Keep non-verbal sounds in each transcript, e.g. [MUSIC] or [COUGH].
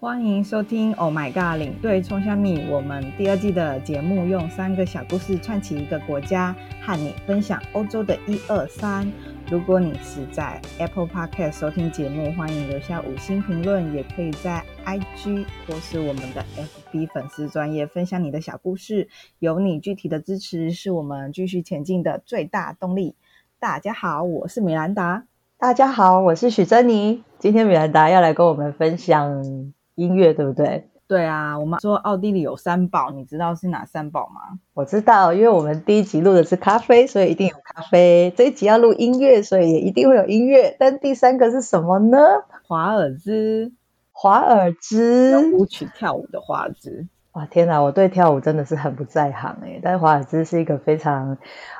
欢迎收听《Oh My God》领队冲虾米，我们第二季的节目用三个小故事串起一个国家，和你分享欧洲的一二三。如果你是在 Apple Podcast 收听节目，欢迎留下五星评论，也可以在 IG 或是我们的 FB 粉丝专业分享你的小故事。有你具体的支持，是我们继续前进的最大动力。大家好，我是米兰达。大家好，我是许珍妮。今天米兰达要来跟我们分享。音乐对不对？对啊，我们说奥地利有三宝，你知道是哪三宝吗？我知道，因为我们第一集录的是咖啡，所以一定有咖啡。这一集要录音乐，所以也一定会有音乐。但第三个是什么呢？华尔兹，华尔兹，舞曲跳舞的华尔兹。哇，天哪，我对跳舞真的是很不在行诶，但是华尔兹是一个非常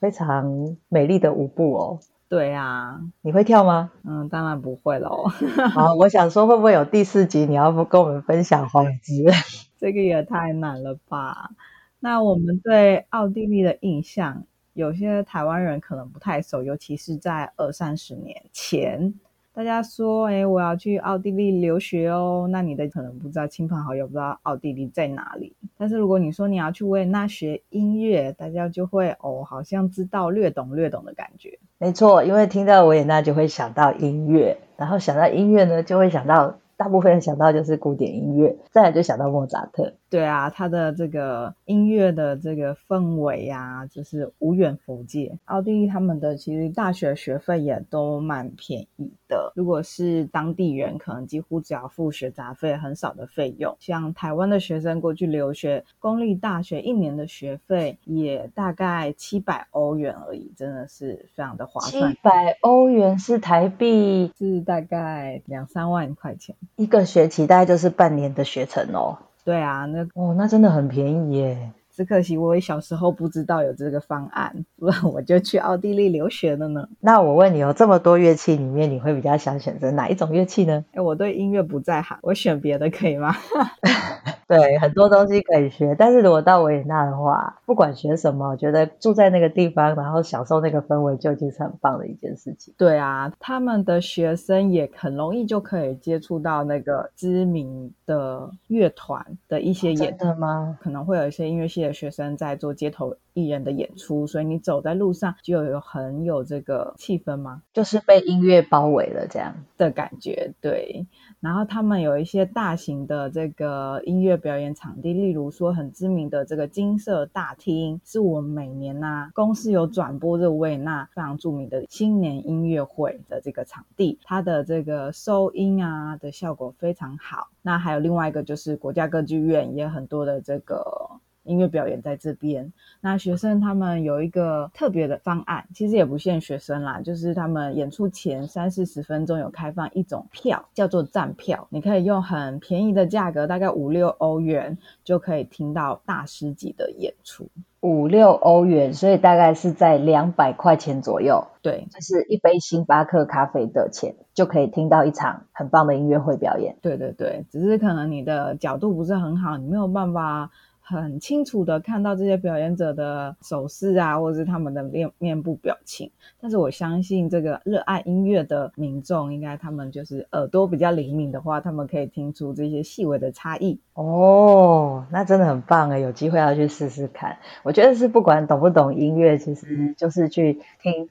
非常美丽的舞步哦。对啊，你会跳吗？嗯，当然不会喽。[LAUGHS] 好，我想说，会不会有第四集？你要不跟我们分享华尔兹？[LAUGHS] 这个也太难了吧？那我们对奥地利的印象，有些台湾人可能不太熟，尤其是在二三十年前。大家说，哎，我要去奥地利留学哦。那你的可能不知道，亲朋好友不知道奥地利在哪里。但是如果你说你要去维也纳学音乐，大家就会哦，好像知道略懂略懂的感觉。没错，因为听到维也纳就会想到音乐，然后想到音乐呢，就会想到。大部分人想到就是古典音乐，再来就想到莫扎特。对啊，他的这个音乐的这个氛围啊，就是无远弗届。奥地利他们的其实大学学费也都蛮便宜的，如果是当地人，可能几乎只要付学杂费，很少的费用。像台湾的学生过去留学，公立大学一年的学费也大概七百欧元而已，真的是非常的划算。七百欧元是台币，是大概两三万块钱。一个学期大概就是半年的学程哦。对啊，那哦，那真的很便宜耶。只可惜我小时候不知道有这个方案，不然我就去奥地利留学了呢。那我问你哦，这么多乐器里面，你会比较想选择哪一种乐器呢？哎，我对音乐不在行，我选别的可以吗？[LAUGHS] 对，很多东西可以学，但是如果到维也纳的话，不管学什么，我觉得住在那个地方，然后享受那个氛围，就已经是很棒的一件事情。对啊，他们的学生也很容易就可以接触到那个知名的乐团的一些演出。真的吗？可能会有一些音乐系的学生在做街头艺人的演出，所以你走在路上就有很有这个气氛吗？就是被音乐包围了这样的感觉。对，然后他们有一些大型的这个音乐表演场地，例如说很知名的这个金色大厅，是我们每年呐、啊、公司有转播这维也纳非常著名的新年音乐会的这个场地，它的这个收音啊的效果非常好。那还有另外一个就是国家歌剧院，也有很多的这个。音乐表演在这边，那学生他们有一个特别的方案，其实也不限学生啦，就是他们演出前三四十分钟有开放一种票，叫做站票，你可以用很便宜的价格，大概五六欧元就可以听到大师级的演出。五六欧元，所以大概是在两百块钱左右。对，就是一杯星巴克咖啡的钱，就可以听到一场很棒的音乐会表演。对对对，只是可能你的角度不是很好，你没有办法。很清楚的看到这些表演者的手势啊，或者是他们的面面部表情。但是我相信，这个热爱音乐的民众，应该他们就是耳朵比较灵敏的话，他们可以听出这些细微的差异。哦，那真的很棒诶，有机会要去试试看。我觉得是不管懂不懂音乐，其实就是去听。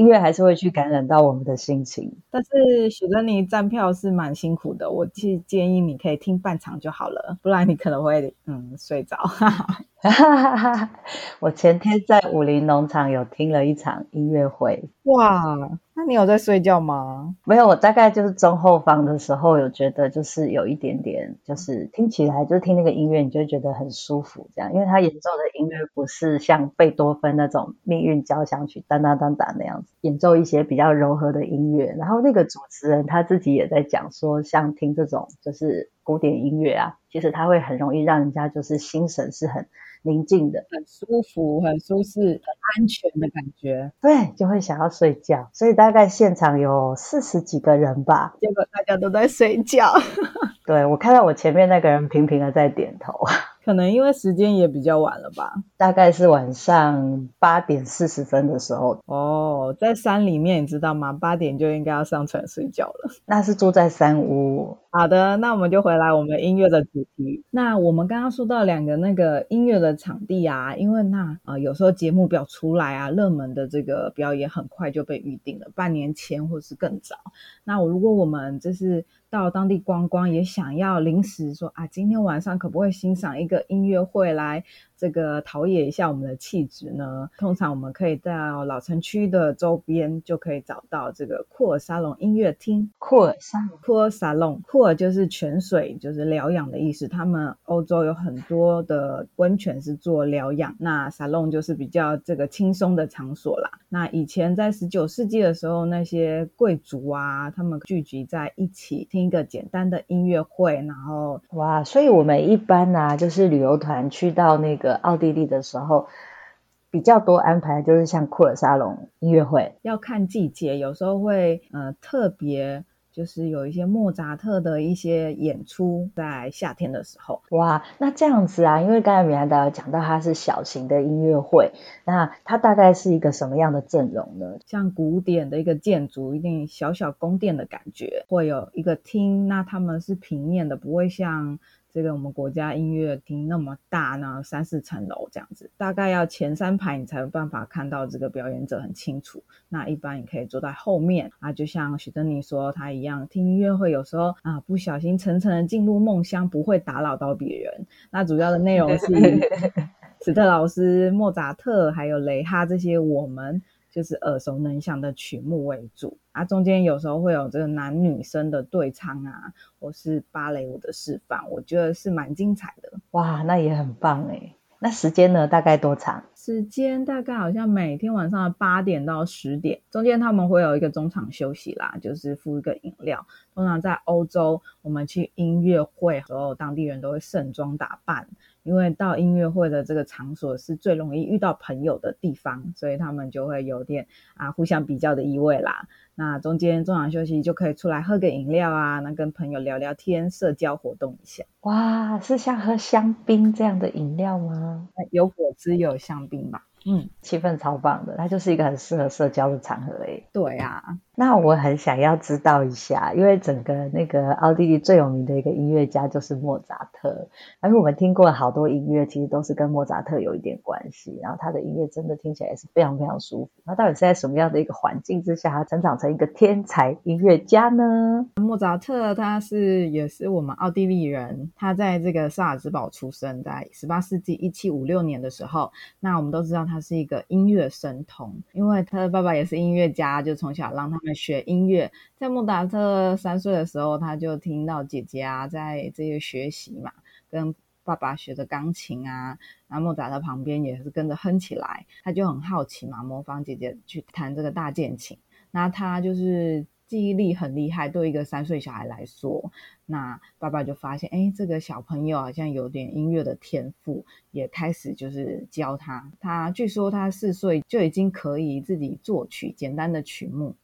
音乐还是会去感染到我们的心情，但是许珍妮站票是蛮辛苦的，我其实建议你可以听半场就好了，不然你可能会嗯睡着。[LAUGHS] [LAUGHS] 我前天在武林农场有听了一场音乐会，哇！那你有在睡觉吗？没有，我大概就是中后方的时候有觉得就是有一点点，就是听起来就是听那个音乐，你就会觉得很舒服，这样，因为他演奏的音乐不是像贝多芬那种命运交响曲当当当当那样子，演奏一些比较柔和的音乐。然后那个主持人他自己也在讲说，像听这种就是古典音乐啊，其实他会很容易让人家就是心神是很。宁静的，很舒服，很舒适，很安全的感觉。对，就会想要睡觉。所以大概现场有四十几个人吧，结果大家都在睡觉。[LAUGHS] 对，我看到我前面那个人频频的在点头。[LAUGHS] 可能因为时间也比较晚了吧，大概是晚上八点四十分的时候。哦，在山里面，你知道吗？八点就应该要上床睡觉了。那是住在山屋，好的，那我们就回来我们音乐的主题。那我们刚刚说到两个那个音乐的场地啊，因为那啊、呃、有时候节目表出来啊，热门的这个表演很快就被预定了，半年前或是更早。那我如果我们就是到当地观光，也想要临时说啊，今天晚上可不可以欣赏一个音乐会来这个陶冶一下我们的气质呢？通常我们可以到老城区的周边就可以找到这个库尔沙龙音乐厅。库尔沙龙，库尔沙龙，库尔就是泉水，就是疗养的意思。他们欧洲有很多的温泉是做疗养，那沙龙就是比较这个轻松的场所啦。那以前在十九世纪的时候，那些贵族啊，他们聚集在一起听一个简单的音乐会，然后哇，所以我们一般呢、啊，就是旅游团去到那个奥地利的时候，比较多安排就是像库尔沙龙音乐会，要看季节，有时候会呃特别。就是有一些莫扎特的一些演出，在夏天的时候。哇，那这样子啊，因为刚才米兰达有讲到它是小型的音乐会，那它大概是一个什么样的阵容呢？像古典的一个建筑，一定小小宫殿的感觉，会有一个厅，那他们是平面的，不会像。这个我们国家音乐厅那么大呢，三四层楼这样子，大概要前三排你才有办法看到这个表演者很清楚。那一般你可以坐在后面啊，就像许珍妮说她一样，听音乐会有时候啊不小心层层的进入梦乡，不会打扰到别人。那主要的内容是 [LAUGHS] 史特劳斯、莫扎特还有雷哈这些我们。就是耳熟能详的曲目为主啊，中间有时候会有这个男女生的对唱啊，或是芭蕾舞的示范，我觉得是蛮精彩的。哇，那也很棒诶。那时间呢？大概多长？时间大概好像每天晚上的八点到十点，中间他们会有一个中场休息啦，就是附一个饮料。通常在欧洲，我们去音乐会的时候，当地人都会盛装打扮。因为到音乐会的这个场所是最容易遇到朋友的地方，所以他们就会有点啊互相比较的意味啦。那中间中场休息就可以出来喝个饮料啊，那跟朋友聊聊天，社交活动一下。哇，是像喝香槟这样的饮料吗？有果汁，有香槟吧。嗯，气氛超棒的，它就是一个很适合社交的场合诶。对啊，那我很想要知道一下，因为整个那个奥地利最有名的一个音乐家就是莫扎特，而我们听过好多音乐，其实都是跟莫扎特有一点关系，然后他的音乐真的听起来也是非常非常舒服。那到底是在什么样的一个环境之下，他成长成一个天才音乐家呢？莫扎特他是也是我们奥地利人，他在这个萨尔茨堡出生，在十八世纪一七五六年的时候，那我们都知道。他是一个音乐神童，因为他的爸爸也是音乐家，就从小让他们学音乐。在莫扎特三岁的时候，他就听到姐姐啊在这些学习嘛，跟爸爸学着钢琴啊，然后莫扎特旁边也是跟着哼起来，他就很好奇嘛，模仿姐姐去弹这个大键琴。那他就是。记忆力很厉害，对一个三岁小孩来说，那爸爸就发现，哎，这个小朋友好像有点音乐的天赋，也开始就是教他。他据说他四岁就已经可以自己作曲简单的曲目，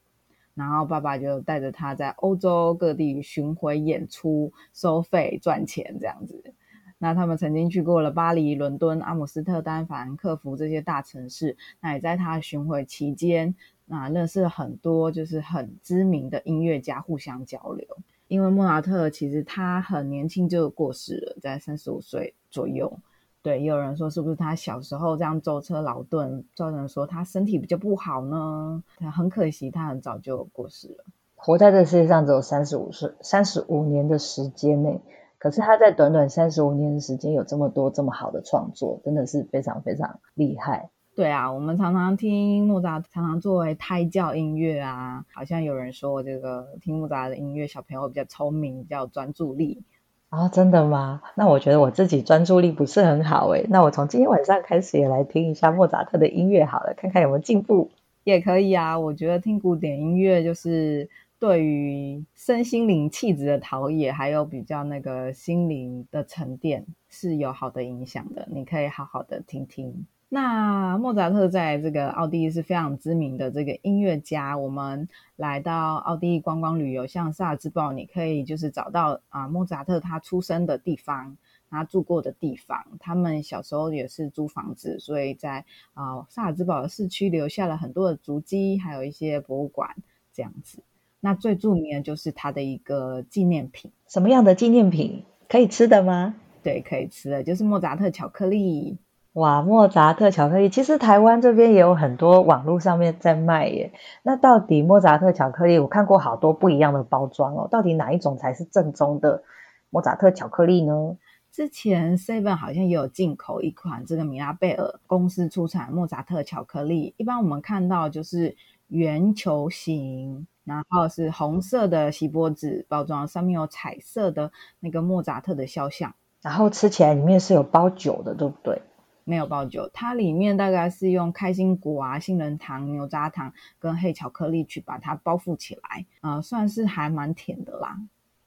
然后爸爸就带着他在欧洲各地巡回演出，收费赚钱这样子。那他们曾经去过了巴黎、伦敦、阿姆斯特丹、法兰克福这些大城市，那也在他巡回期间。那认识了很多就是很知名的音乐家，互相交流。因为莫扎特其实他很年轻就过世了，在三十五岁左右。对，也有人说是不是他小时候这样舟车劳顿，造成说他身体比较不好呢？很可惜，他很早就过世了。活在这世界上只有三十五岁，三十五年的时间内，可是他在短短三十五年的时间有这么多这么好的创作，真的是非常非常厉害。对啊，我们常常听莫扎特，常常作为胎教音乐啊。好像有人说，这个听莫扎特的音乐，小朋友比较聪明，比较专注力。啊，真的吗？那我觉得我自己专注力不是很好诶。那我从今天晚上开始也来听一下莫扎特的音乐好了，看看有没有进步。也可以啊，我觉得听古典音乐就是对于身心灵气质的陶冶，还有比较那个心灵的沉淀是有好的影响的。你可以好好的听听。那莫扎特在这个奥地利是非常知名的这个音乐家。我们来到奥地利观光旅游，像萨尔茨堡，你可以就是找到啊莫扎特他出生的地方，他住过的地方。他们小时候也是租房子，所以在啊萨尔茨堡的市区留下了很多的足迹，还有一些博物馆这样子。那最著名的就是它的一个纪念品。什么样的纪念品？可以吃的吗？对，可以吃的，就是莫扎特巧克力。哇，莫扎特巧克力，其实台湾这边也有很多网络上面在卖耶。那到底莫扎特巧克力，我看过好多不一样的包装哦，到底哪一种才是正宗的莫扎特巧克力呢？之前 Seven 好像也有进口一款这个米拉贝尔公司出产莫扎特巧克力，一般我们看到就是圆球形，然后是红色的锡箔纸包装，上面有彩色的那个莫扎特的肖像，然后吃起来里面是有包酒的，对不对？没有包酒，它里面大概是用开心果啊、杏仁糖、牛轧糖跟黑巧克力去把它包覆起来，呃，算是还蛮甜的啦。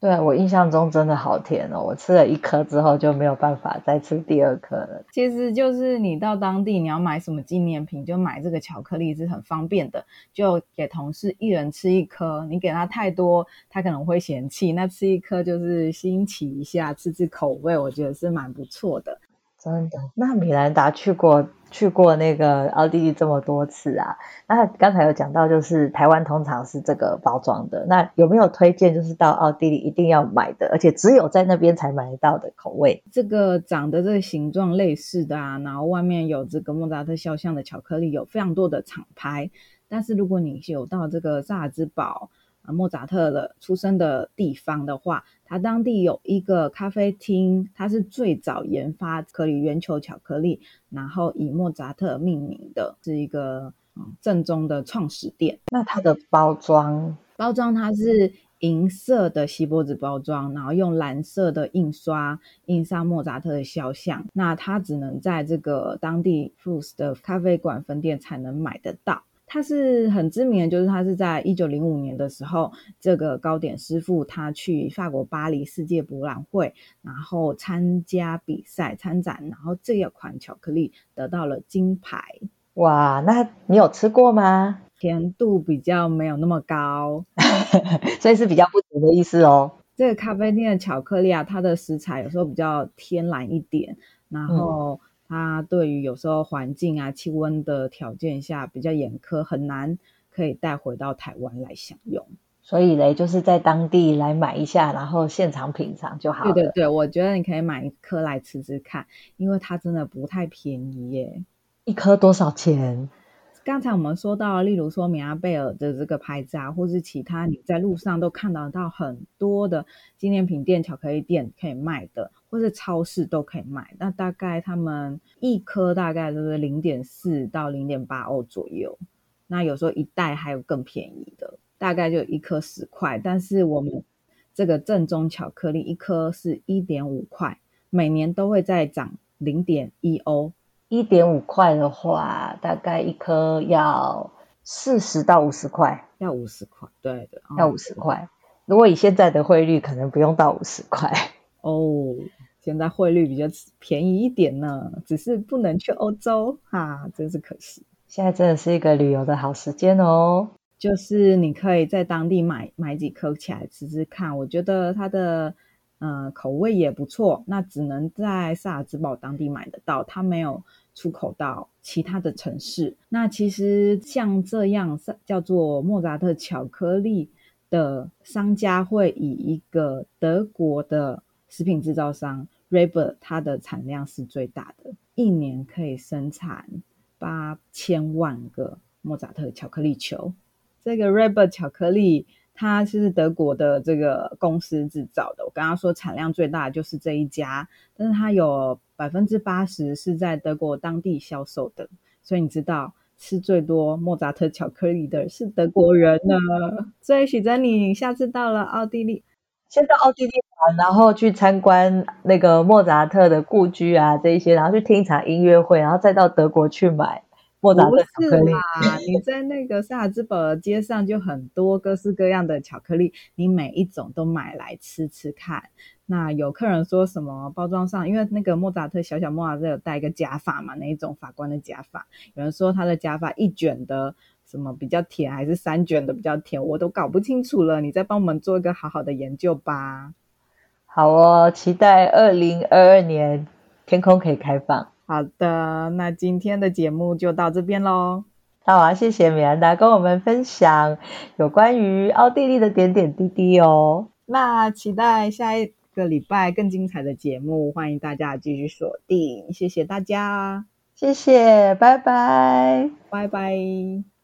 对，我印象中真的好甜哦！我吃了一颗之后就没有办法再吃第二颗了。其实就是你到当地你要买什么纪念品，就买这个巧克力是很方便的，就给同事一人吃一颗。你给他太多，他可能会嫌弃。那吃一颗就是新奇一下，吃吃口味，我觉得是蛮不错的。真的？那米兰达去过去过那个奥地利这么多次啊？那刚才有讲到，就是台湾通常是这个包装的。那有没有推荐，就是到奥地利一定要买的，而且只有在那边才买得到的口味？这个长得这个形状类似的啊，然后外面有这个莫扎特肖像的巧克力，有非常多的厂牌。但是如果你有到这个萨尔兹堡，莫扎特的出生的地方的话，它当地有一个咖啡厅，它是最早研发可以圆球巧克力，然后以莫扎特命名的，是一个嗯正宗的创始店。那它的包装，包装它是银色的锡箔纸包装，然后用蓝色的印刷印上莫扎特的肖像。那它只能在这个当地 Fus 的咖啡馆分店才能买得到。他是很知名的，就是他是在一九零五年的时候，这个糕点师傅他去法国巴黎世界博览会，然后参加比赛参展，然后这一款巧克力得到了金牌。哇，那你有吃过吗？甜度比较没有那么高，[LAUGHS] 所以是比较不甜的意思哦。这个咖啡店的巧克力啊，它的食材有时候比较天然一点，然后、嗯。它对于有时候环境啊、气温的条件下比较严苛，很难可以带回到台湾来享用。所以嘞，就是在当地来买一下，然后现场品尝就好了。对对对，我觉得你可以买一颗来吃吃看，因为它真的不太便宜耶。一颗多少钱？刚才我们说到，例如说米拉贝尔的这个牌子啊，或是其他你在路上都看得到很多的纪念品店、巧克力店可以卖的，或是超市都可以卖。那大概他们一颗大概就是零点四到零点八欧左右。那有时候一袋还有更便宜的，大概就一颗十块。但是我们这个正宗巧克力一颗是一点五块，每年都会再涨零点一欧。一点五块的话，大概一颗要四十到五十块，要五十块，对的，要五十块。如果以现在的汇率，可能不用到五十块哦。现在汇率比较便宜一点呢，只是不能去欧洲哈，真是可惜。现在真的是一个旅游的好时间哦，就是你可以在当地买买几颗起来吃吃看，我觉得它的。呃，口味也不错，那只能在萨尔兹堡当地买得到，它没有出口到其他的城市。那其实像这样叫做莫扎特巧克力的商家，会以一个德国的食品制造商 Reber，它的产量是最大的，一年可以生产八千万个莫扎特巧克力球。这个 Reber 巧克力。它是德国的这个公司制造的。我刚刚说产量最大的就是这一家，但是它有百分之八十是在德国当地销售的。所以你知道吃最多莫扎特巧克力的是德国人呢。所以许珍妮，你下次到了奥地利，先到奥地利玩，然后去参观那个莫扎特的故居啊，这一些，然后去听一场音乐会，然后再到德国去买。莫扎特巧克力，不是啦，你在那个萨尔兹堡的街上就很多各式各样的巧克力，你每一种都买来吃吃看。那有客人说什么包装上，因为那个莫扎特小小莫扎特有戴一个假发嘛，那一种法官的假发，有人说他的假发一卷的什么比较甜，还是三卷的比较甜，我都搞不清楚了。你再帮我们做一个好好的研究吧。好哦，期待二零二二年天空可以开放。好的，那今天的节目就到这边喽。那我要谢谢米兰达跟我们分享有关于奥地利的点点滴滴哦。那期待下一个礼拜更精彩的节目，欢迎大家继续锁定。谢谢大家，谢谢，拜拜，拜拜。